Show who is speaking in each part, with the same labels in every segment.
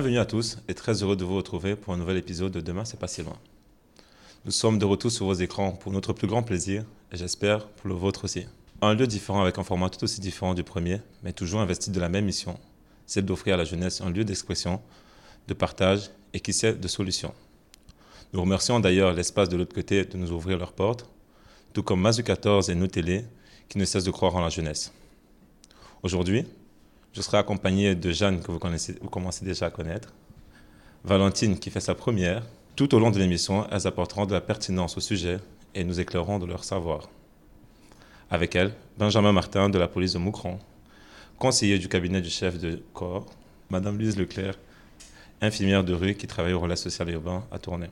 Speaker 1: Bienvenue à tous et très heureux de vous retrouver pour un nouvel épisode de Demain, c'est pas si loin. Nous sommes de retour sur vos écrans pour notre plus grand plaisir et j'espère pour le vôtre aussi. Un lieu différent avec un format tout aussi différent du premier, mais toujours investi de la même mission, celle d'offrir à la jeunesse un lieu d'expression, de partage et qui sait de solutions. Nous remercions d'ailleurs l'espace de l'autre côté de nous ouvrir leurs portes, tout comme Mazu 14 et nos télés qui ne cessent de croire en la jeunesse. Aujourd'hui, je serai accompagné de Jeanne que vous, connaissez, vous commencez déjà à connaître, Valentine qui fait sa première. Tout au long de l'émission, elles apporteront de la pertinence au sujet et nous éclaireront de leur savoir. Avec elle, Benjamin Martin de la police de Moucron, conseiller du cabinet du chef de corps, Madame Louise Leclerc, infirmière de rue qui travaille au relais social urbain à Tournai.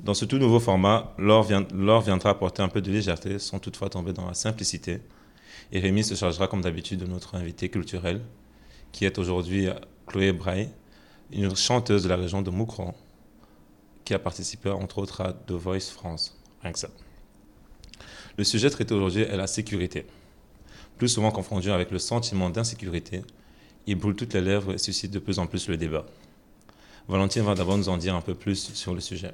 Speaker 1: Dans ce tout nouveau format, Laure, viendra apporter un peu de légèreté sans toutefois tomber dans la simplicité. Et Rémi se chargera comme d'habitude de notre invité culturel, qui est aujourd'hui Chloé Braille, une chanteuse de la région de Moucron, qui a participé entre autres à The Voice France. Rien que ça. Le sujet traité aujourd'hui est la sécurité. Plus souvent confondu avec le sentiment d'insécurité, il brûle toutes les lèvres et suscite de plus en plus le débat. Valentine va d'abord nous en dire un peu plus sur le sujet.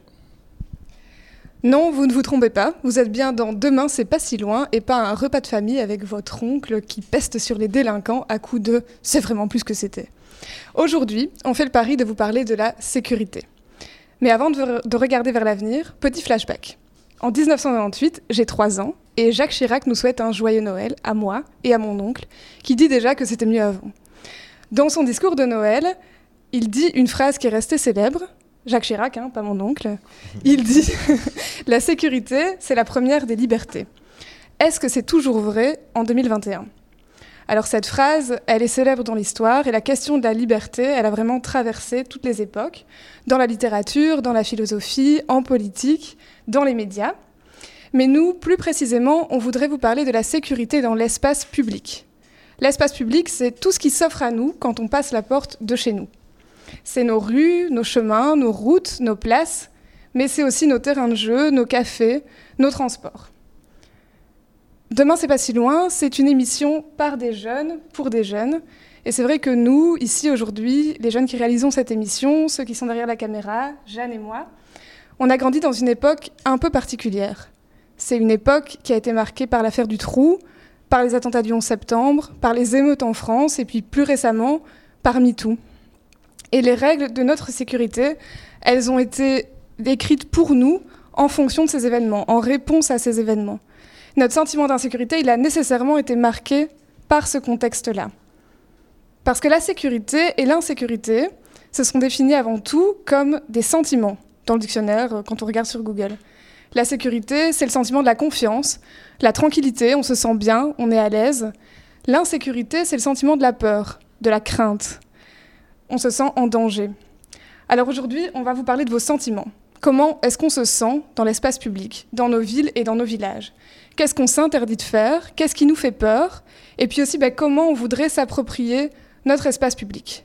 Speaker 2: Non, vous ne vous trompez pas, vous êtes bien dans Demain, c'est pas si loin, et pas un repas de famille avec votre oncle qui peste sur les délinquants à coups de c'est vraiment plus que c'était. Aujourd'hui, on fait le pari de vous parler de la sécurité. Mais avant de, de regarder vers l'avenir, petit flashback. En 1998, j'ai 3 ans, et Jacques Chirac nous souhaite un joyeux Noël à moi et à mon oncle, qui dit déjà que c'était mieux avant. Dans son discours de Noël, il dit une phrase qui est restée célèbre, Jacques Chirac, hein, pas mon oncle, il dit La sécurité, c'est la première des libertés. Est-ce que c'est toujours vrai en 2021 Alors cette phrase, elle est célèbre dans l'histoire et la question de la liberté, elle a vraiment traversé toutes les époques, dans la littérature, dans la philosophie, en politique, dans les médias. Mais nous, plus précisément, on voudrait vous parler de la sécurité dans l'espace public. L'espace public, c'est tout ce qui s'offre à nous quand on passe la porte de chez nous. C'est nos rues, nos chemins, nos routes, nos places, mais c'est aussi nos terrains de jeu, nos cafés, nos transports. Demain, c'est pas si loin, c'est une émission par des jeunes, pour des jeunes. Et c'est vrai que nous, ici aujourd'hui, les jeunes qui réalisons cette émission, ceux qui sont derrière la caméra, Jeanne et moi, on a grandi dans une époque un peu particulière. C'est une époque qui a été marquée par l'affaire du trou, par les attentats du 11 septembre, par les émeutes en France et puis plus récemment par MeToo. Et les règles de notre sécurité, elles ont été écrites pour nous en fonction de ces événements, en réponse à ces événements. Notre sentiment d'insécurité, il a nécessairement été marqué par ce contexte-là. Parce que la sécurité et l'insécurité se sont définis avant tout comme des sentiments dans le dictionnaire euh, quand on regarde sur Google. La sécurité, c'est le sentiment de la confiance, la tranquillité, on se sent bien, on est à l'aise. L'insécurité, c'est le sentiment de la peur, de la crainte, on se sent en danger. Alors aujourd'hui, on va vous parler de vos sentiments. Comment est-ce qu'on se sent dans l'espace public, dans nos villes et dans nos villages? Qu'est-ce qu'on s'interdit de faire? Qu'est-ce qui nous fait peur? Et puis aussi, ben, comment on voudrait s'approprier notre espace public?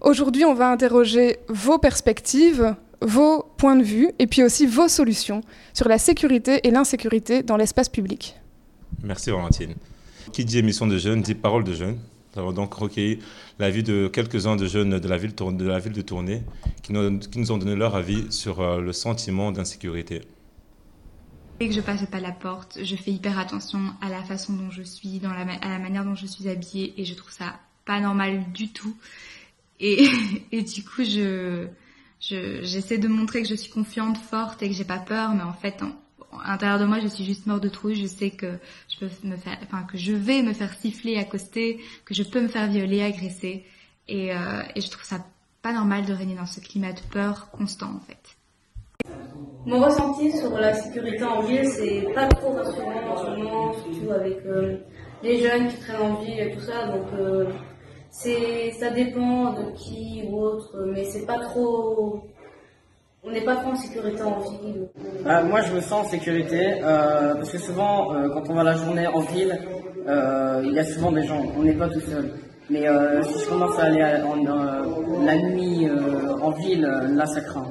Speaker 2: Aujourd'hui, on va interroger vos perspectives, vos points de vue et puis aussi vos solutions sur la sécurité et l'insécurité dans l'espace public.
Speaker 1: Merci Valentine. Qui dit émission de jeunes dit parole de jeunes. Nous avons donc recueilli l'avis de quelques-uns de jeunes de la ville de, la Tournai qui nous, ont donné leur avis sur euh, le sentiment d'insécurité.
Speaker 3: Dès que je passe pas la porte, je fais hyper attention à la façon dont je suis, à la manière dont je suis habillée et je trouve ça pas normal du tout. Et, du coup, je, j'essaie de montrer que je suis confiante, forte et que j'ai pas peur, mais en fait, à l'intérieur de moi, je suis juste mort de trouille. Je sais que je peux me faire, enfin que je vais me faire siffler, accoster, que je peux me faire violer, agresser, et, euh, et je trouve ça pas normal de régner dans ce climat de peur constant en fait.
Speaker 4: Mon ressenti sur la sécurité en ville, c'est pas trop rassurant en ce moment, surtout avec euh, les jeunes qui traînent en ville et tout ça. Donc euh, c'est, ça dépend de qui ou autre, mais c'est pas trop on n'est pas trop en sécurité en ville
Speaker 5: bah, Moi, je me sens en sécurité euh, parce que souvent, euh, quand on va la journée en ville, euh, il y a souvent des gens. On n'est pas tout seul. Mais si je commence à aller la nuit en ville, là, ça craint.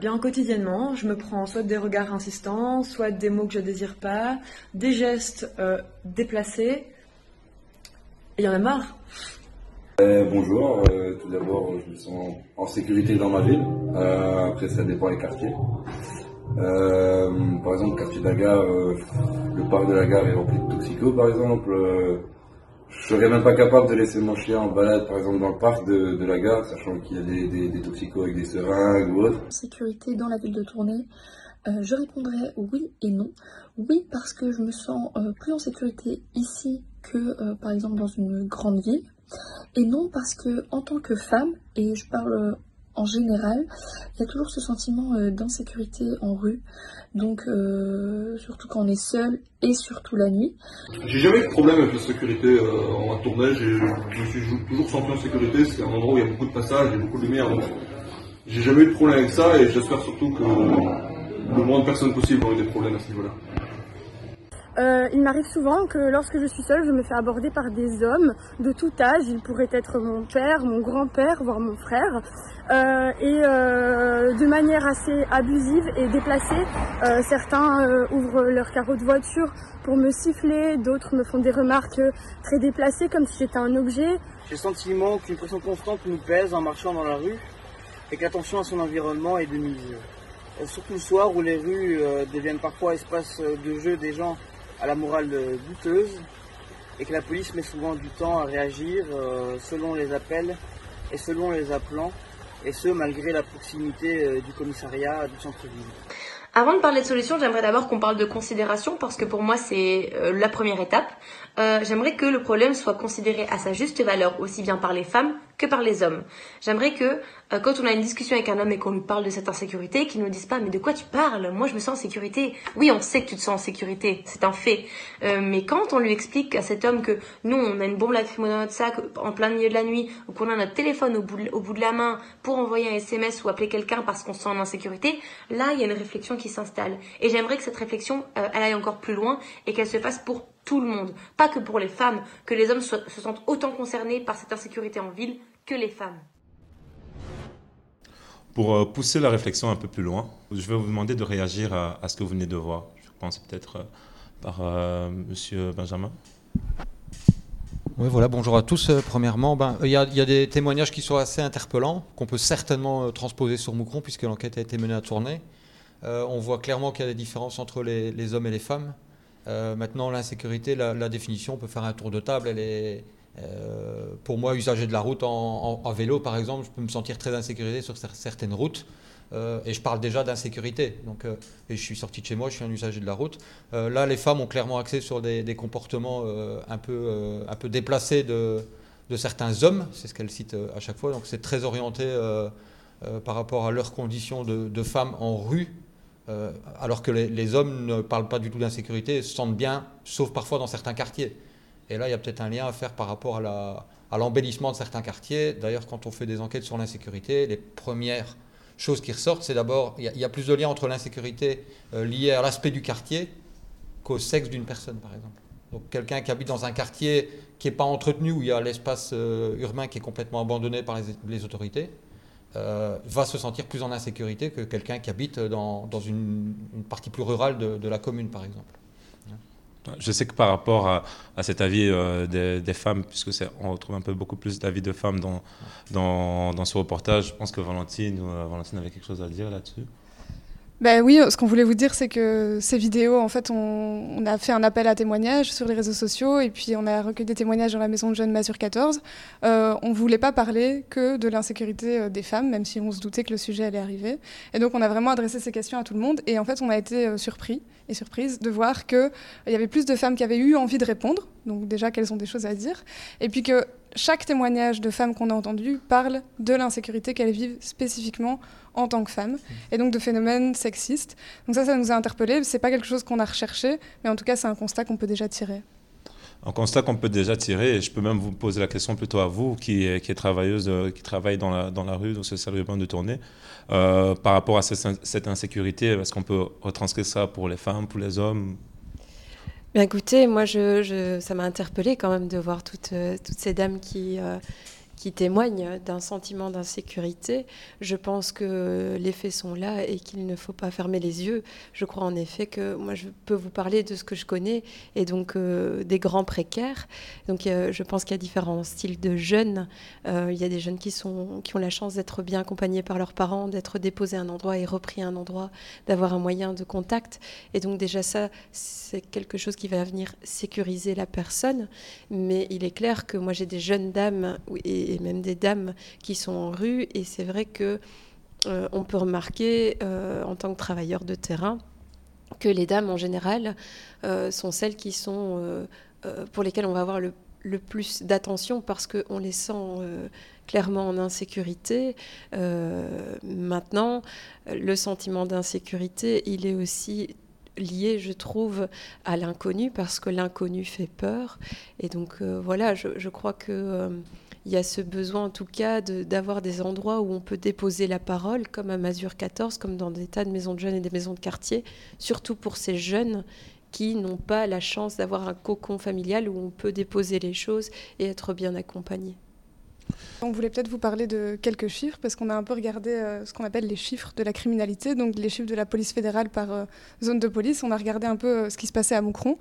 Speaker 6: Bien quotidiennement, je me prends soit des regards insistants, soit des mots que je désire pas, des gestes déplacés. Il y en a marre.
Speaker 7: Bonjour, tout d'abord je me sens en sécurité dans ma ville, après ça dépend des quartiers. par exemple, le quartier de la gare, le parc de la gare est rempli de toxicos par exemple. Je serais même pas capable de laisser mon chien en balade, par exemple, dans le parc de, la gare, sachant qu'il y a des, des, toxicos avec des seringues ou autre.
Speaker 8: Sécurité dans la ville de Tournai, euh, je répondrais oui et non. Oui, parce que je me sens euh, plus en sécurité ici que, euh, par exemple, dans une grande ville. Et non, parce que en tant que femme, et je parle en général, il y a toujours ce sentiment d'insécurité en rue. Donc, euh, surtout quand on est seul et surtout la nuit.
Speaker 9: J'ai jamais eu de problème avec la sécurité euh, en tournée. Je me suis toujours senti en sécurité. C'est un endroit où il y a beaucoup de passages et beaucoup de lumière. Donc, j'ai jamais eu de problème avec ça et j'espère surtout que le moins de personnes possible ont eu des problèmes à ce niveau-là.
Speaker 10: Euh, il m'arrive souvent que lorsque je suis seule, je me fais aborder par des hommes de tout âge. Ils pourraient être mon père, mon grand-père, voire mon frère. Euh, et euh, de manière assez abusive et déplacée, certains ouvrent leur carreau de voiture pour me siffler, d'autres me font des remarques très déplacées comme si j'étais un objet.
Speaker 5: J'ai le sentiment qu'une pression constante nous pèse en marchant dans la rue et que l'attention à son environnement est de mise. Surtout le soir où les rues deviennent parfois espace de jeu des gens à la morale douteuse et que la police met souvent du temps à réagir euh, selon les appels et selon les appelants, et ce malgré la proximité euh, du commissariat du centre-ville.
Speaker 11: Avant de parler de solutions, j'aimerais d'abord qu'on parle de considération parce que pour moi c'est euh, la première étape. j'aimerais que le problème soit considéré à sa juste valeur aussi bien par les femmes que par les hommes. J'aimerais que euh, quand on a une discussion avec un homme et qu'on lui parle de cette insécurité, qu'il nous dise pas mais de quoi tu parles? Moi je me sens en sécurité. Oui, on sait que tu te sens en sécurité, c'est un fait. Euh, mais quand on lui explique à cet homme que nous on a une bombe lacrymogène dans notre sac en plein milieu de la nuit ou qu'on a notre téléphone au bout, de, au bout de la main pour envoyer un SMS ou appeler quelqu'un parce qu'on se sent en insécurité, là il y a une réflexion qui s'installe. Et j'aimerais que cette réflexion euh, elle aille encore plus loin et qu'elle se fasse pour tout le monde, pas que pour les femmes, que les hommes se sentent autant concernés par cette insécurité en ville que les femmes.
Speaker 1: Pour euh, pousser la réflexion un peu plus loin, je vais vous demander de réagir à, ce que vous venez de voir. Je pense peut-être euh, par euh, Monsieur Benjamin.
Speaker 12: Oui, voilà, bonjour à tous. Premièrement, ben, il y, a des témoignages qui sont assez interpellants, qu'on peut certainement transposer sur Moucron, puisque l'enquête a été menée à tourner. on voit clairement qu'il y a des différences entre les, hommes et les femmes. maintenant, l'insécurité, la, la, définition, on peut faire un tour de table, elle est, euh, pour moi, usager de la route en, vélo, par exemple, je peux me sentir très insécurisé sur certaines routes. Euh, et je parle déjà d'insécurité. Donc, euh, et je suis sorti de chez moi, je suis un usager de la route. là, les femmes ont clairement accès sur des, comportements un, peu, déplacés de, de certains hommes. C'est ce qu'elles citent à chaque fois. Donc, c'est très orienté par rapport à leurs conditions de, femmes en rue. alors que les, les, hommes ne parlent pas du tout d'insécurité, se sentent bien, sauf parfois dans certains quartiers. Et là, il y a peut-être un lien à faire par rapport à l'embellissement de certains quartiers. D'ailleurs, quand on fait des enquêtes sur l'insécurité, les premières choses qui ressortent, c'est d'abord, il, y, a plus de liens entre l'insécurité euh, liée à l'aspect du quartier qu'au sexe d'une personne, par exemple. Donc quelqu'un qui habite dans un quartier qui n'est pas entretenu, où il y a l'espace euh, urbain qui est complètement abandonné par les, autorités, euh, va se sentir plus en insécurité que quelqu'un qui habite dans, une, partie plus rurale de la commune, par exemple.
Speaker 1: Je sais que par rapport à, cet avis euh, des, femmes, puisque on retrouve un peu beaucoup plus d'avis de femmes dans, dans, dans, ce reportage, je pense que Valentine, euh, Valentine avait quelque chose à dire là-dessus.
Speaker 2: Ben oui, ce qu'on voulait vous dire, c'est que ces vidéos, en fait, on, a fait un appel à témoignages sur les réseaux sociaux et puis on a recueilli des témoignages dans la maison de jeunes Mazur 14. Euh, on ne voulait pas parler que de l'insécurité euh, des femmes, même si on se doutait que le sujet allait arriver. Et donc, on a vraiment adressé ces questions à tout le monde. Et en fait, on a été euh, surpris et surprise de voir qu'il y avait plus de femmes qui avaient eu envie de répondre. Donc, déjà, qu'elles ont des choses à dire? Et puis que chaque témoignage de femmes qu'on a entendu parle de l'insécurité qu'elles vivent spécifiquement en tant que femmes, et donc de phénomènes sexistes. Donc ça, ça nous a interpellés. C'est pas quelque chose qu'on a recherché, mais en tout cas, c'est un constat qu'on peut déjà tirer.
Speaker 1: Un constat qu'on peut déjà tirer, et je peux même vous poser la question plutôt à vous, qui, est travailleuse, euh, qui travaille dans la, rue, dans ce salle urbain de tournée, euh, par rapport à cette, insécurité, est-ce qu'on peut retranscrire ça pour les femmes, pour les hommes?
Speaker 13: Bien écoutez, moi, je, ça m'a interpellée quand même de voir toutes, euh, toutes ces dames qui, qui témoignent d'un sentiment d'insécurité, je pense que les faits sont là et qu'il ne faut pas fermer les yeux. Je crois en effet que moi, je peux vous parler de ce que je connais et donc euh, des grands précaires. Donc, je pense qu'il y a différents styles de jeunes. Euh, il y a des jeunes qui, sont, qui ont la chance d'être bien accompagnés par leurs parents, d'être déposés à un endroit et repris à un endroit, d'avoir un moyen de contact. Et donc, déjà, ça, c'est quelque chose qui va venir sécuriser la personne. Mais il est clair que moi, j'ai des jeunes dames et et même des dames qui sont en rue. Et c'est vrai que euh, on peut remarquer euh, en tant que travailleur de terrain que les dames en général euh, sont celles qui sont pour lesquelles on va avoir le, plus d'attention parce qu'on les sent clairement en insécurité. maintenant, le sentiment d'insécurité, il est aussi lié, je trouve, à l'inconnu parce que l'inconnu fait peur. Et donc voilà, je, crois que il y a ce besoin en tout cas d'avoir des endroits où on peut déposer la parole, comme à Masure 14, comme dans des tas de maisons de jeunes et des maisons de quartier, surtout pour ces jeunes qui n'ont pas la chance d'avoir un cocon familial où on peut déposer les choses et être bien accompagné.
Speaker 2: On voulait peut-être vous parler de quelques chiffres parce qu'on a un peu regardé euh, ce qu'on appelle les chiffres de la criminalité, donc les chiffres de la police fédérale par euh, zone de police. On a regardé un peu euh, ce qui se passait à Moucron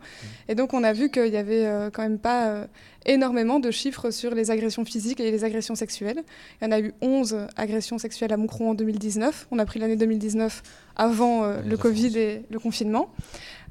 Speaker 2: et donc on a vu qu'il y avait quand même pas énormément de chiffres sur les agressions physiques et les agressions sexuelles. Il y en a eu 11 agressions sexuelles à Moucron en 2019. On a pris l'année 2019 avant le Covid et le confinement.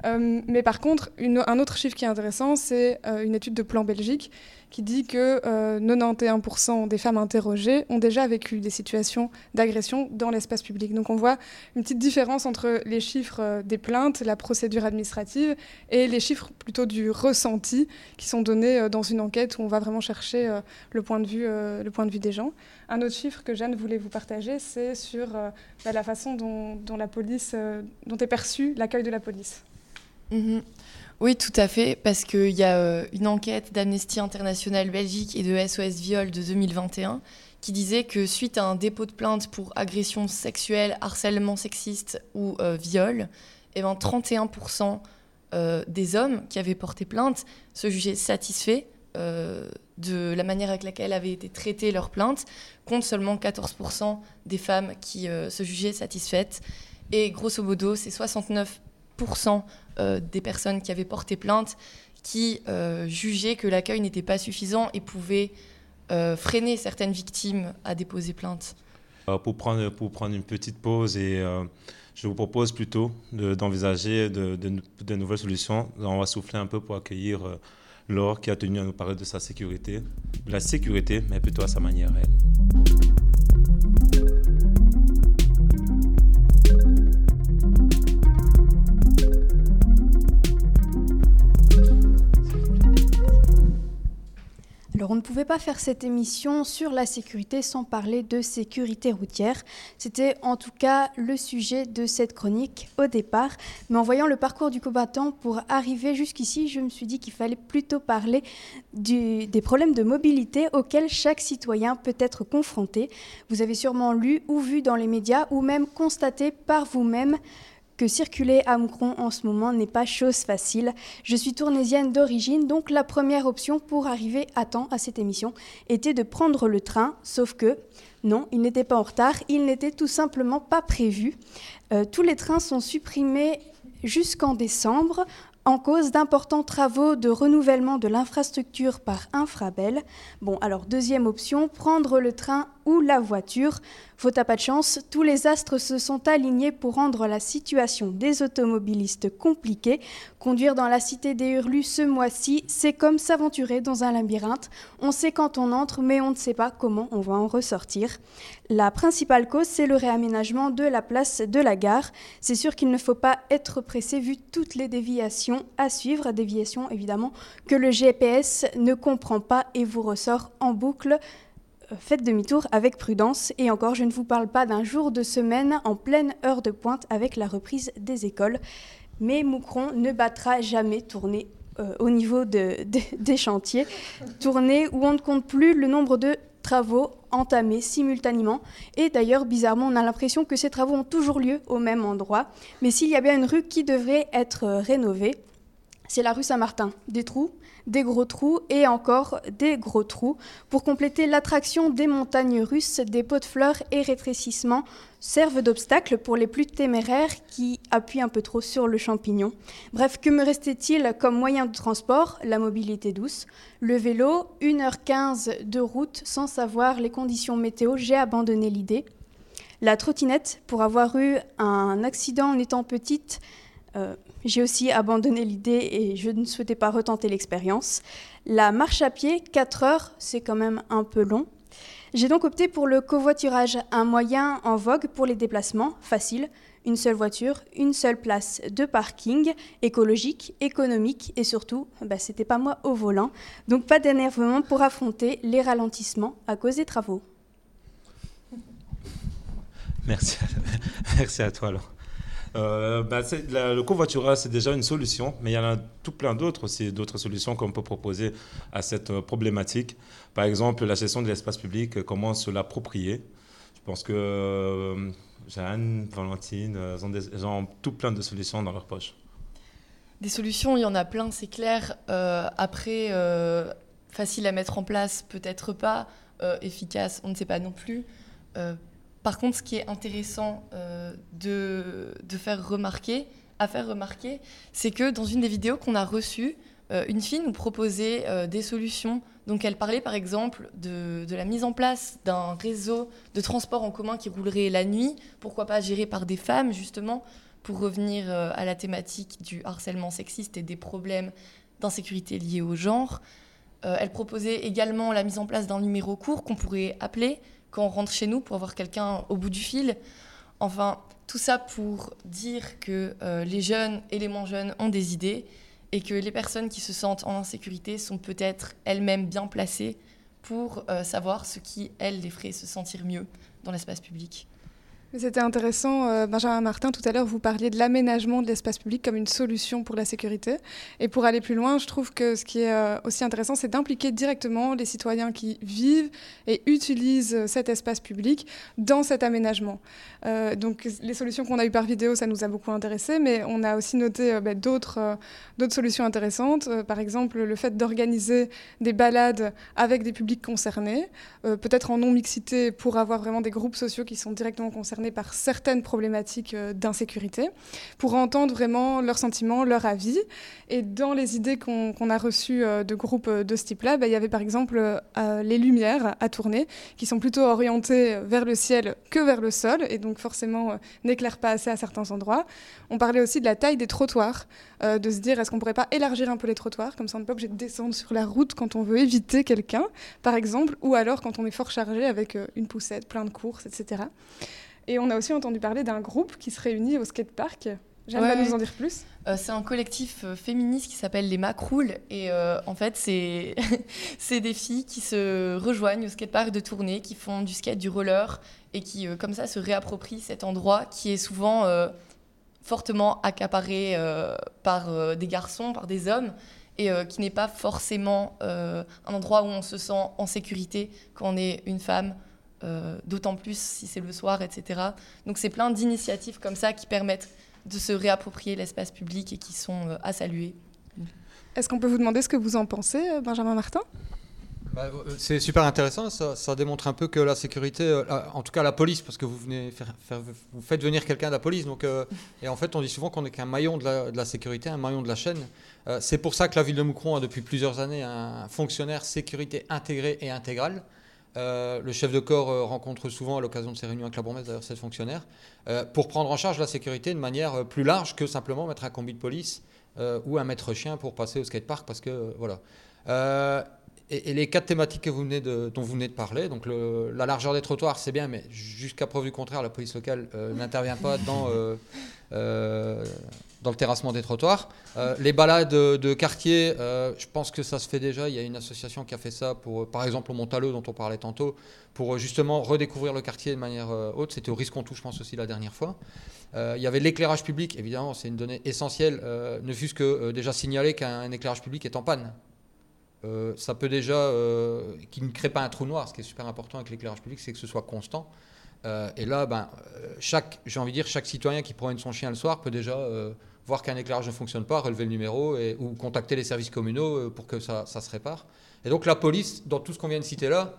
Speaker 2: Euh, mais par contre, un autre chiffre qui est intéressant, c'est euh, une étude de Plan Belgique qui dit que 91% euh, des femmes interrogées ont déjà vécu des situations d'agression dans l'espace public. Donc on voit une petite différence entre les chiffres des plaintes, la procédure administrative, et les chiffres plutôt du ressenti qui sont donnés dans une enquête où on va vraiment chercher le, point de vue, des gens. Un autre chiffre que Jeanne voulait vous partager, c'est sur bah, la façon dont est perçu l'accueil de la police.
Speaker 14: Mhm. Oui, tout à fait, parce qu'il y a euh, une enquête d'Amnesty International Belgique et de SOS Viol de 2021 qui disait que suite à un dépôt de plainte pour agression sexuelle, harcèlement sexiste ou euh, viol, eh ben, 31% euh, des hommes qui avaient porté plainte se jugeaient satisfaits de la manière avec laquelle avait été traitée leur plainte, contre seulement 14% des femmes qui se jugeaient satisfaites. Et grosso modo, c'est 69% euh, des personnes qui avaient porté plainte qui euh, jugeaient que l'accueil n'était pas suffisant et pouvait euh, freiner certaines victimes à déposer plainte.
Speaker 1: pour, prendre, pour prendre une petite pause et je vous propose plutôt d'envisager de, de, nouvelles solutions. On va souffler un peu pour accueillir Laure qui a tenu à nous parler de sa sécurité, la sécurité, mais plutôt à sa manière elle.
Speaker 15: Alors on ne pouvait pas faire cette émission sur la sécurité sans parler de sécurité routière. C'était en tout cas le sujet de cette chronique au départ. Mais en voyant le parcours du combattant pour arriver jusqu'ici, je me suis dit qu'il fallait plutôt parler des problèmes de mobilité auxquels chaque citoyen peut être confronté. Vous avez sûrement lu ou vu dans les médias ou même constaté par vous-même que circuler à Moucron en ce moment n'est pas chose facile. Je suis tournésienne d'origine, donc la première option pour arriver à temps à cette émission était de prendre le train, sauf que non, il n'était pas en retard, il n'était tout simplement pas prévu. Euh, tous les trains sont supprimés jusqu'en décembre en cause d'importants travaux de renouvellement de l'infrastructure par Infrabel. Bon, alors deuxième option, prendre le train ou la voiture. Faute à pas de chance, tous les astres se sont alignés pour rendre la situation des automobilistes compliquée. Conduire dans la cité des Hurlus ce mois-ci, c'est comme s'aventurer dans un labyrinthe. On sait quand on entre, mais on ne sait pas comment on va en ressortir. La principale cause, c'est le réaménagement de la place de la gare. C'est sûr qu'il ne faut pas être pressé vu toutes les déviations à suivre, déviations évidemment que le GPS ne comprend pas et vous ressort en boucle faites demi-tour avec prudence. Et encore, je ne vous parle pas d'un jour de semaine en pleine heure de pointe avec la reprise des écoles. Mais Moucron ne battra jamais tourner euh, au niveau de, des chantiers. Tourner où on ne compte plus le nombre de travaux entamés simultanément. Et d'ailleurs, bizarrement, on a l'impression que ces travaux ont toujours lieu au même endroit. Mais s'il y a bien une rue qui devrait être rénovée, c'est la rue Saint-Martin. Des trous, des gros trous et encore des gros trous. Pour compléter l'attraction des montagnes russes, des pots de fleurs et rétrécissements servent d'obstacle pour les plus téméraires qui appuient un peu trop sur le champignon. Bref, que me restait-il comme moyen de transport? La mobilité douce. Le vélo, 1h15 de route sans savoir les conditions météo, j'ai abandonné l'idée. La trottinette, pour avoir eu un accident en étant petite, euh, j'ai aussi abandonné l'idée et je ne souhaitais pas retenter l'expérience. La marche à pied, 4 heures, c'est quand même un peu long. J'ai donc opté pour le covoiturage, un moyen en vogue pour les déplacements, facile, une seule voiture, une seule place de parking, écologique, économique et surtout, bah, c'était pas moi au volant, donc pas d'énervement pour affronter les ralentissements à cause des travaux.
Speaker 1: Merci, merci à toi. Laure. Euh, bah, le covoiturage, c'est déjà une solution, mais il y en a tout plein d'autres aussi, d'autres solutions qu'on peut proposer à cette euh, problématique. Par exemple, la gestion de l'espace public, euh, comment se l'approprier. Je pense que Jeanne, Valentine, elles ont, tout plein de solutions dans leur poche.
Speaker 14: Des solutions, il y en a plein, c'est clair. après, facile à mettre en place, peut-être pas. efficace, on ne sait pas non plus. Par contre, ce qui est intéressant euh, de, faire remarquer, à faire remarquer, c'est que dans une des vidéos qu'on a reçues, euh, une fille nous proposait euh, des solutions. Donc elle parlait par exemple de, la mise en place d'un réseau de transport en commun qui roulerait la nuit, pourquoi pas géré par des femmes justement, pour revenir à la thématique du harcèlement sexiste et des problèmes d'insécurité liés au genre. elle proposait également la mise en place d'un numéro court qu'on pourrait appeler quand on rentre chez nous pour avoir quelqu'un au bout du fil. Enfin, tout ça pour dire que euh, les jeunes et les moins jeunes ont des idées et que les personnes qui se sentent en insécurité sont peut-être elles-mêmes bien placées pour euh, savoir ce qui, elles, les ferait se sentir mieux dans l'espace public.
Speaker 2: C'était intéressant, euh, Benjamin Martin, tout à l'heure, vous parliez de l'aménagement de l'espace public comme une solution pour la sécurité. Et pour aller plus loin, je trouve que ce qui est euh, aussi intéressant, c'est d'impliquer directement les citoyens qui vivent et utilisent cet espace public dans cet aménagement. Euh, donc les solutions qu'on a eues par vidéo, ça nous a beaucoup intéressé, mais on a aussi noté bah, d'autres solutions intéressantes. par exemple, le fait d'organiser des balades avec des publics concernés, peut-être en non-mixité pour avoir vraiment des groupes sociaux qui sont directement concernés par certaines problématiques euh, d'insécurité, pour entendre vraiment leurs sentiments, leurs avis. Et dans les idées qu'on a reçues euh, de groupes euh, de ce type-là, bah, il y avait par exemple les lumières à tourner, qui sont plutôt orientées vers le ciel que vers le sol, et donc forcément n'éclairent pas assez à certains endroits. On parlait aussi de la taille des trottoirs, de se dire est-ce qu'on pourrait pas élargir un peu les trottoirs, comme ça on n'est pas obligé de descendre sur la route quand on veut éviter quelqu'un, par exemple, ou alors quand on est fort chargé avec une poussette, plein de courses, etc. Et on a aussi entendu parler d'un groupe qui se réunit au skatepark. J'aimerais nous en dire plus.
Speaker 14: Euh, c'est un collectif euh, féministe qui s'appelle les Macroules. Et euh, en fait, c'est des filles qui se rejoignent au skatepark de tournée, qui font du skate, du roller, et qui, comme ça, se réapproprient cet endroit qui est souvent fortement accaparé par des garçons, par des hommes, et qui n'est pas forcément un endroit où on se sent en sécurité quand on est une femme. Euh, d'autant plus si c'est le soir, etc. Donc c'est plein d'initiatives comme ça qui permettent de se réapproprier l'espace public et qui sont euh, à saluer.
Speaker 2: Est-ce qu'on peut vous demander ce que vous en pensez, euh, Benjamin Martin?
Speaker 12: Bah, c'est super intéressant, ça, démontre un peu que la sécurité, en tout cas la police, parce que vous venez faire, vous faites venir quelqu'un de la police, donc et en fait on dit souvent qu'on n'est qu'un maillon de la, de la, sécurité, un maillon de la chaîne. c'est pour ça que la ville de Moucron a depuis plusieurs années un fonctionnaire sécurité intégré et intégral. Euh, le chef de corps euh, rencontre souvent à l'occasion de ces réunions avec la bourgmestre, d'ailleurs, cette fonctionnaire, euh, pour prendre en charge la sécurité de manière plus large que simplement mettre un combi de police ou un maître chien pour passer au skatepark, parce que voilà. Et, les quatre thématiques dont vous venez de parler, donc la largeur des trottoirs, c'est bien, mais jusqu'à preuve du contraire, la police locale n'intervient pas dans dans le terrassement des trottoirs. Euh, les balades de quartier, euh, je pense que ça se fait déjà. Il y a une association qui a fait ça, pour, par exemple au Montaleux, dont on parlait tantôt, pour justement redécouvrir le quartier de manière euh, haute. C'était au Risque-en-Tout, je pense aussi, la dernière fois. il y avait l'éclairage public, évidemment, c'est une donnée essentielle, ne fût-ce que déjà signaler qu'un éclairage public est en panne. ça peut déjà, qu'il ne crée pas un trou noir. Ce qui est super important avec l'éclairage public, c'est que ce soit constant. et là, ben, chaque, j'ai envie de dire, chaque citoyen qui promène son chien le soir peut déjà voir qu'un éclairage ne fonctionne pas, relever le numéro ou contacter les services communaux pour que ça, se répare. Et donc la police, dans tout ce qu'on vient de citer là,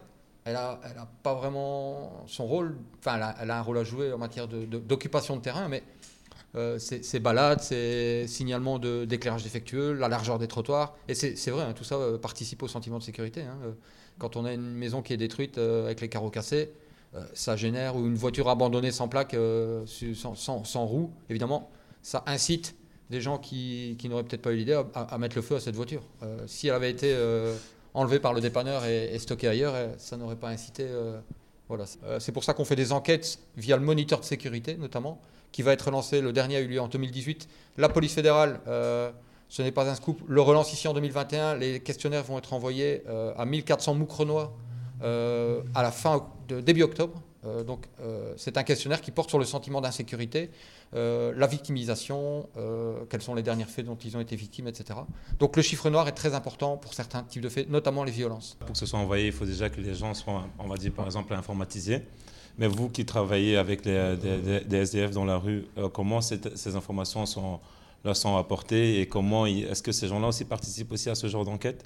Speaker 12: elle n'a a pas vraiment son rôle, enfin elle a, un rôle à jouer en matière d'occupation de, de, terrain, mais euh, ces balades, ces signalements d'éclairage défectueux, la largeur des trottoirs. Et c'est vrai, hein, tout ça euh, participe au sentiment de sécurité. Hein. Euh, quand on a une maison qui est détruite avec les carreaux cassés, ça génère, ou une voiture abandonnée sans plaque, sans, sans, sans, roue, évidemment, ça incite des gens qui, qui n'auraient peut-être pas eu l'idée à, mettre le feu à cette voiture. si elle avait été enlevée par le dépanneur et, stockée ailleurs, ça n'aurait pas incité. voilà. c'est pour ça qu'on fait des enquêtes via le moniteur de sécurité, notamment, qui va être lancé. Le dernier a eu lieu en 2018. La police fédérale, euh, ce n'est pas un scoop, le relance ici en 2021. Les questionnaires vont être envoyés euh, à 1400 moucrenois euh, à la fin début octobre. Donc c'est un questionnaire qui porte sur le sentiment d'insécurité, la victimisation, quels sont les derniers faits dont ils ont été victimes, etc. Donc le chiffre noir est très important pour certains types de faits, notamment les violences.
Speaker 1: Pour que ce soit envoyé, il faut déjà que les gens soient, on va dire par exemple, informatisés. Mais vous qui travaillez avec des, SDF dans la rue, euh, comment ces informations sont, leur sont apportées et comment est-ce que ces gens-là aussi participent aussi à ce genre d'enquête?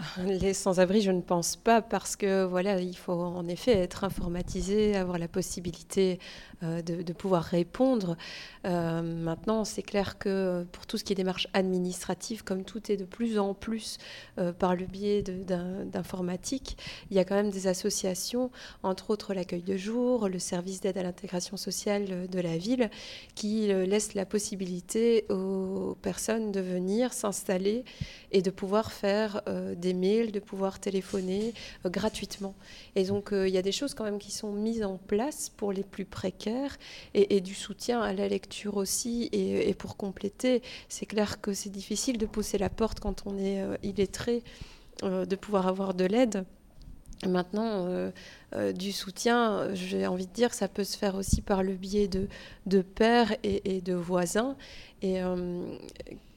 Speaker 13: les sans-abri, je ne pense pas, parce que voilà, il faut en effet être informatisé, avoir la possibilité euh, de, pouvoir répondre. Euh, maintenant, c'est clair que pour tout ce qui est démarche administrative, comme tout est de plus en plus euh, par le biais d'informatique, il y a quand même des associations, entre autres l'accueil de jour, le service d'aide à l'intégration sociale de la ville, qui laissent la possibilité aux personnes de venir s'installer et de pouvoir faire des mails, de pouvoir téléphoner gratuitement. Et donc, il y a des choses quand même qui sont mises en place pour les plus précaires et, du soutien à la lecture aussi. Et, pour compléter, c'est clair que c'est difficile de pousser la porte quand on est euh, illettré, euh, de pouvoir avoir de l'aide. Maintenant, euh, du soutien, j'ai envie de dire, ça peut se faire aussi par le biais de, de pères et, de voisins. Et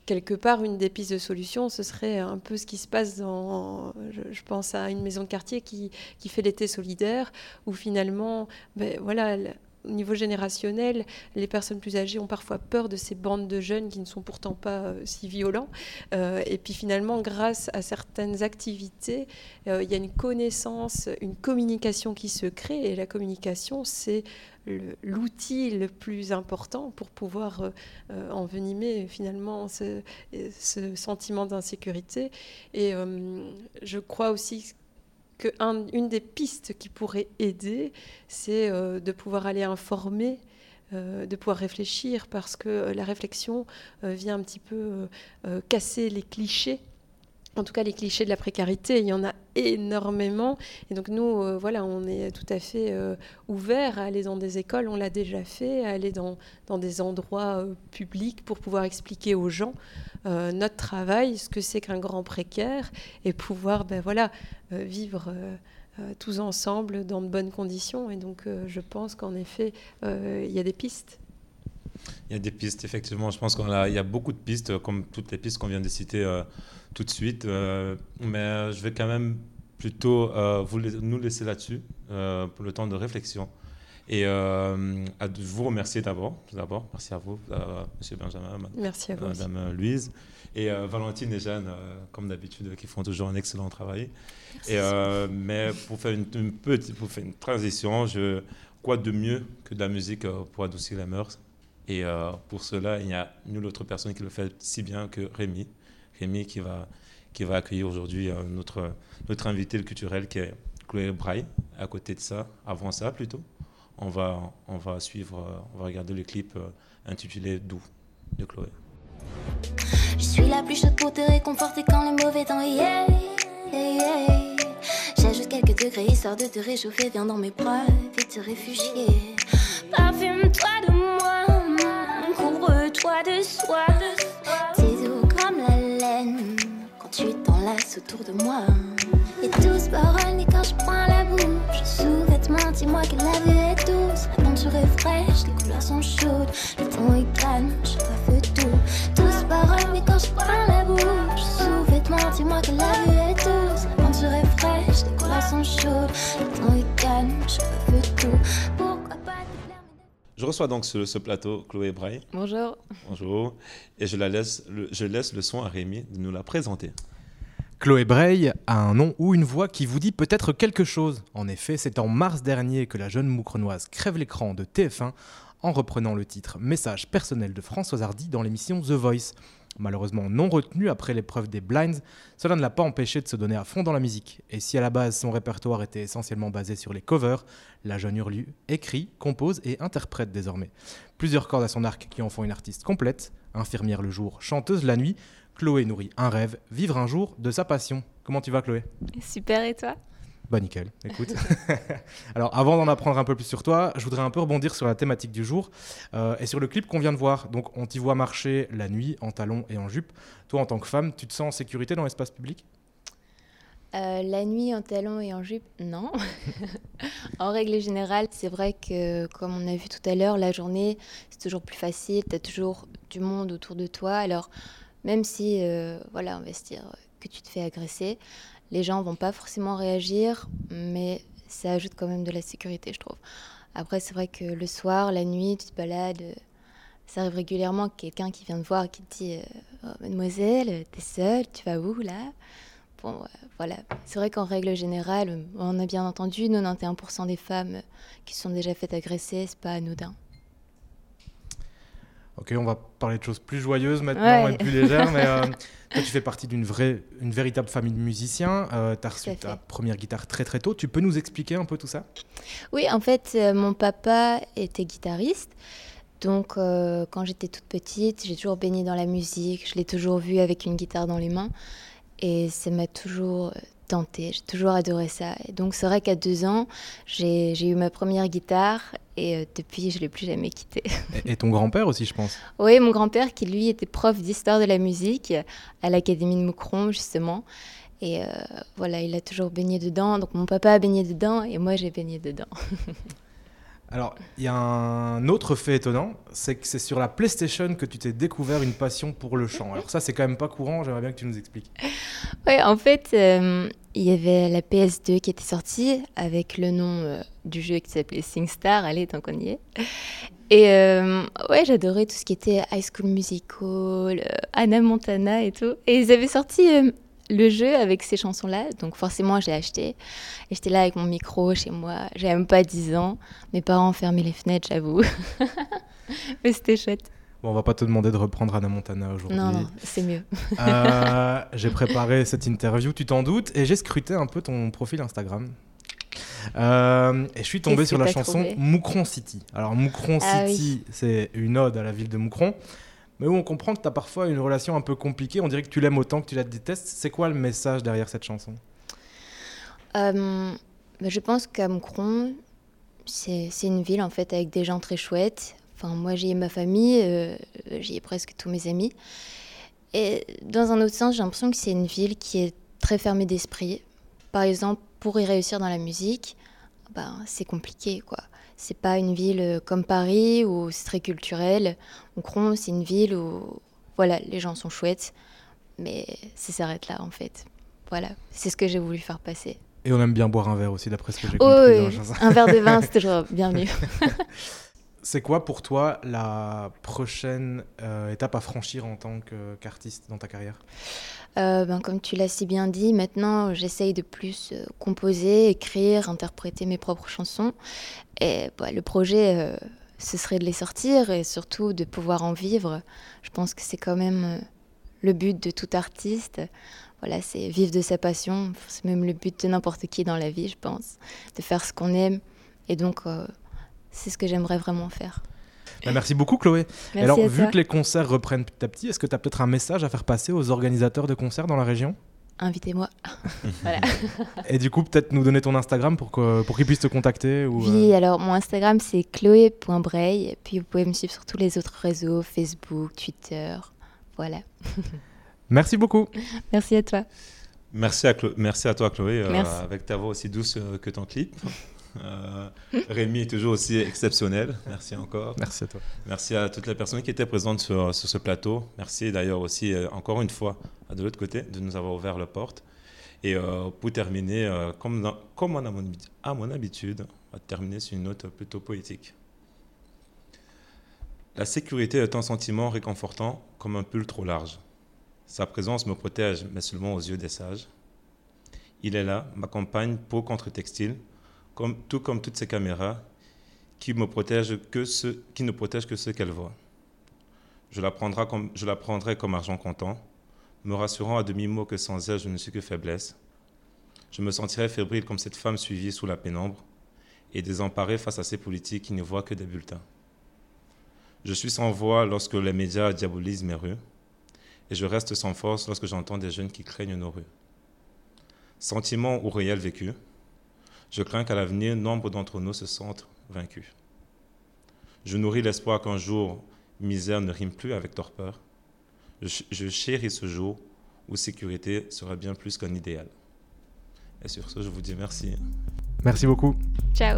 Speaker 13: quelque part, une des pistes de solution, ce serait un peu ce qui se passe dans, je, pense à une maison de quartier qui, qui fait l'été solidaire, où finalement, ben, voilà, au niveau générationnel, les personnes plus âgées ont parfois peur de ces bandes de jeunes qui ne sont pourtant pas euh, si violents. Euh, et puis finalement, grâce à certaines activités, euh, il y a une connaissance, une communication qui se crée. Et la communication, c'est l'outil le, plus important pour pouvoir envenimer finalement ce, ce sentiment d'insécurité. Et je crois aussi une des pistes qui pourrait aider, c'est euh, de pouvoir aller informer euh, de pouvoir réfléchir parce que euh, la réflexion vient un petit peu casser les clichés en tout cas les clichés de la précarité, il y en a énormément. Et donc nous, euh, voilà, on est tout à fait euh, ouverts à aller dans des écoles, on l'a déjà fait, à aller dans, des endroits euh, publics pour pouvoir expliquer aux gens notre travail, ce que c'est qu'un grand précaire, et pouvoir ben, voilà, vivre tous ensemble dans de bonnes conditions. Et donc je pense qu'en effet, il y a des pistes.
Speaker 1: Il y a des pistes, effectivement. Je pense qu'il y a beaucoup de pistes, comme toutes les pistes qu'on vient de citer tout de suite. Euh, mais je vais quand même plutôt euh, vous, nous laisser là-dessus euh, pour le temps de réflexion. Et à vous remercier d'abord. D'abord, merci à vous, Monsieur Benjamin,
Speaker 13: merci à vous
Speaker 1: Madame Louise. Et Valentine et Jeanne, comme d'habitude, qui font toujours un excellent travail. Et, mais pour faire une, petite, pour faire une transition, je, quoi de mieux que de la musique pour adoucir les mœurs? Et pour cela, il y a nulle autre personne qui le fait si bien que Rémi. Rémi qui va, qui va accueillir aujourd'hui euh, notre, notre invité culturel qui est Chloé Braille. À côté de ça, avant ça plutôt, on va, on va suivre, euh, on va regarder le clip euh, intitulé Doux de Chloé.
Speaker 16: Je suis la plus chaude pour te réconforter quand le mauvais temps est. J'ajoute quelques degrés histoire de te réchauffer. Viens dans mes bras, vite te réfugier. Parfume-toi couvre-toi de soie. Tes doux comme la quand tu t'enlaces autour de moi. Et tous paroles ni quand je prends la bouche. Sous-vêtements, dis-moi que la vie est douce. La peinture est fraîche, les couleurs sont chaudes. Le ton est calme, je feu tout. Tous paroles mais quand je prends la bouche. Sous-vêtements, dis-moi que la vie est douce. La peinture est fraîche, les couleurs sont chaudes. Le ton est calme, je pas
Speaker 1: Je reçois donc sur ce plateau Chloé Braille.
Speaker 13: Bonjour.
Speaker 1: Bonjour. Et je, la laisse, le, je laisse le son à Rémi de nous la présenter.
Speaker 17: Chloé Breil a un nom ou une voix qui vous dit peut-être quelque chose. En effet, c'est en mars dernier que la jeune moucrenoise crève l'écran de TF1 en reprenant le titre Message personnel de Françoise Hardy dans l'émission The Voice. Malheureusement non retenu après l'épreuve des Blinds, cela ne l'a pas empêché de se donner à fond dans la musique. Et si à la base son répertoire était essentiellement basé sur les covers, la jeune Hurlu écrit, compose et interprète désormais. Plusieurs cordes à son arc qui en font une artiste complète, infirmière le jour, chanteuse la nuit, Chloé nourrit un rêve, vivre un jour de sa passion. Comment tu vas Chloé?
Speaker 13: Super et toi?
Speaker 17: Bah nickel, écoute. Alors avant d'en apprendre un peu plus sur toi, je voudrais un peu rebondir sur la thématique du jour euh, et sur le clip qu'on vient de voir. Donc on t'y voit marcher la nuit en talons et en jupe. Toi en tant que femme, tu te sens en sécurité dans l'espace public?
Speaker 18: Euh, la nuit en talons et en jupe, non. en règle générale, c'est vrai que, comme on a vu tout à l'heure, la journée, c'est toujours plus facile, tu as toujours du monde autour de toi. Alors, même si, euh, voilà, on va se dire que tu te fais agresser, les gens vont pas forcément réagir, mais ça ajoute quand même de la sécurité, je trouve. Après, c'est vrai que le soir, la nuit, tu te balades. Ça arrive régulièrement quelqu'un qui vient te voir qui te dit oh, Mademoiselle, t'es seule, tu vas où là? Bon, voilà. C'est vrai qu'en règle générale, on a bien entendu 91% des femmes qui sont déjà faites agresser, c'est pas anodin.
Speaker 17: Ok, on va parler de choses plus joyeuses maintenant et plus légères. mais euh, toi, tu fais partie d'une vraie, une véritable famille de musiciens. Euh, tu as reçu ta première guitare très très tôt. Tu peux nous expliquer un peu tout ça?
Speaker 18: Oui, en fait, euh, mon papa était guitariste. Donc, quand j'étais toute petite, j'ai toujours baigné dans la musique. Je l'ai toujours vu avec une guitare dans les mains. Et ça m'a toujours j'ai toujours adoré ça. Et donc c'est vrai qu'à deux ans, j'ai eu ma première guitare et euh, depuis, je ne l'ai plus jamais quittée.
Speaker 17: et, ton grand-père aussi, je pense
Speaker 18: Oui, mon grand-père qui lui était prof d'histoire de la musique à l'Académie de Moucron, justement. Et euh, voilà, il a toujours baigné dedans. Donc mon papa a baigné dedans et moi j'ai baigné dedans.
Speaker 17: Alors, il y a un autre fait étonnant, c'est que c'est sur la PlayStation que tu t'es découvert une passion pour le chant. Alors ça, c'est quand même pas courant, j'aimerais bien que tu nous expliques.
Speaker 18: Oui, en fait, euh, il y avait la PS2 qui était sortie avec le nom euh, du jeu qui s'appelait SingStar, allez, tant qu'on y est. Et euh, ouais, j'adorais tout ce qui était High School Musical, Anna Montana et tout. Et ils avaient sorti le jeu avec ces chansons-là. Donc forcément, j'ai acheté. Et j'étais là avec mon micro chez moi. J'avais même pas 10 ans. Mes parents fermaient les fenêtres, j'avoue. Mais c'était chouette.
Speaker 17: Bon, on va pas te demander de reprendre Anna Montana aujourd'hui.
Speaker 18: Non, non, c'est mieux.
Speaker 17: Euh, j'ai préparé cette interview, tu t'en doutes, et j'ai scruté un peu ton profil Instagram. Euh, et je suis tombé sur la chanson Moucron City. Alors Moucron ah City, c'est une ode à la ville de Moucron mais où on comprend que tu as parfois une relation un peu compliquée. On dirait que tu l'aimes autant que tu la détestes. C'est quoi le message derrière cette chanson?
Speaker 18: Euh, bah, Je pense qu'à Moucron, c'est une ville en fait avec des gens très chouettes. Enfin, moi, j'y ai ma famille, euh, j'y ai presque tous mes amis. Et dans un autre sens, j'ai l'impression que c'est une ville qui est très fermée d'esprit. Par exemple, pour y réussir dans la musique, ben, c'est compliqué, quoi. C'est pas une ville euh, comme Paris où c'est très culturel. Moucron, c'est une ville où voilà, les gens sont chouettes, mais ça s'arrête là en fait. Voilà, c'est ce que j'ai voulu faire passer.
Speaker 17: Et on aime bien boire un verre aussi, d'après ce que j'ai
Speaker 18: oh,
Speaker 17: compris.
Speaker 18: Oui. un verre de vin, c'est toujours bienvenu.
Speaker 17: c'est quoi pour toi la prochaine euh, étape à franchir en tant qu'artiste dans ta carrière?
Speaker 18: Euh, ben, Comme tu l'as si bien dit, maintenant j'essaye de plus euh, composer, écrire, interpréter mes propres chansons. Et bah, le projet, ce serait de les sortir et surtout de pouvoir en vivre. Je pense que c'est quand même le but de tout artiste. Voilà, c'est vivre de sa passion. C'est même le but de n'importe qui dans la vie, je pense, de faire ce qu'on aime. Et donc, c'est ce que j'aimerais vraiment faire.
Speaker 17: Bah, merci beaucoup Chloé. Alors, vu que les concerts reprennent petit à petit, est-ce que tu as peut-être un message à faire passer aux organisateurs de concerts dans la région?
Speaker 18: Invitez-moi. voilà.
Speaker 17: Et du coup, peut-être nous donner ton Instagram pour, pour qu'ils puissent te contacter ou,
Speaker 18: Oui, euh, alors mon Instagram c'est chloé.bray. Puis vous pouvez me suivre sur tous les autres réseaux, Facebook, Twitter. Voilà.
Speaker 17: Merci beaucoup.
Speaker 18: Merci à toi.
Speaker 1: Merci à, Merci à toi Chloé, euh, avec ta voix aussi douce euh, que ton clip. Euh, Rémi est toujours aussi exceptionnel. Merci encore.
Speaker 17: Merci à toi.
Speaker 1: Merci à toutes les personnes qui étaient présentes sur, ce plateau. Merci d'ailleurs aussi, euh, encore une fois, de l'autre côté, de nous avoir ouvert la porte. Et euh, pour terminer, comme, comme à, mon, à mon habitude, on va terminer sur une note plutôt poétique. La sécurité est un sentiment réconfortant comme un pull trop large. Sa présence me protège, mais seulement aux yeux des sages. Il est là, m'accompagne peau contre textile, comme, tout comme toutes ces caméras qui, me protègent que ceux, qui ne protègent que ceux qu'elle voit. Je la, prendrai comme, je la prendrai comme argent comptant, me rassurant à demi-mot que sans elle, je ne suis que faiblesse. Je me sentirai fébrile comme cette femme suivie sous la pénombre et désemparée face à ces politiques qui ne voient que des bulletins. Je suis sans voix lorsque les médias diabolisent mes rues, et je reste sans force lorsque j'entends des jeunes qui craignent nos rues. Sentiment ou réel vécu, je crains qu'à l'avenir, nombre d'entre nous se sentent vaincus. Je nourris l'espoir qu'un jour, misère ne rime plus avec torpeur. Je, je chéris ce jour où sécurité sera bien plus qu'un idéal. Et sur ce, je vous dis merci.
Speaker 17: Merci beaucoup.
Speaker 18: Ciao.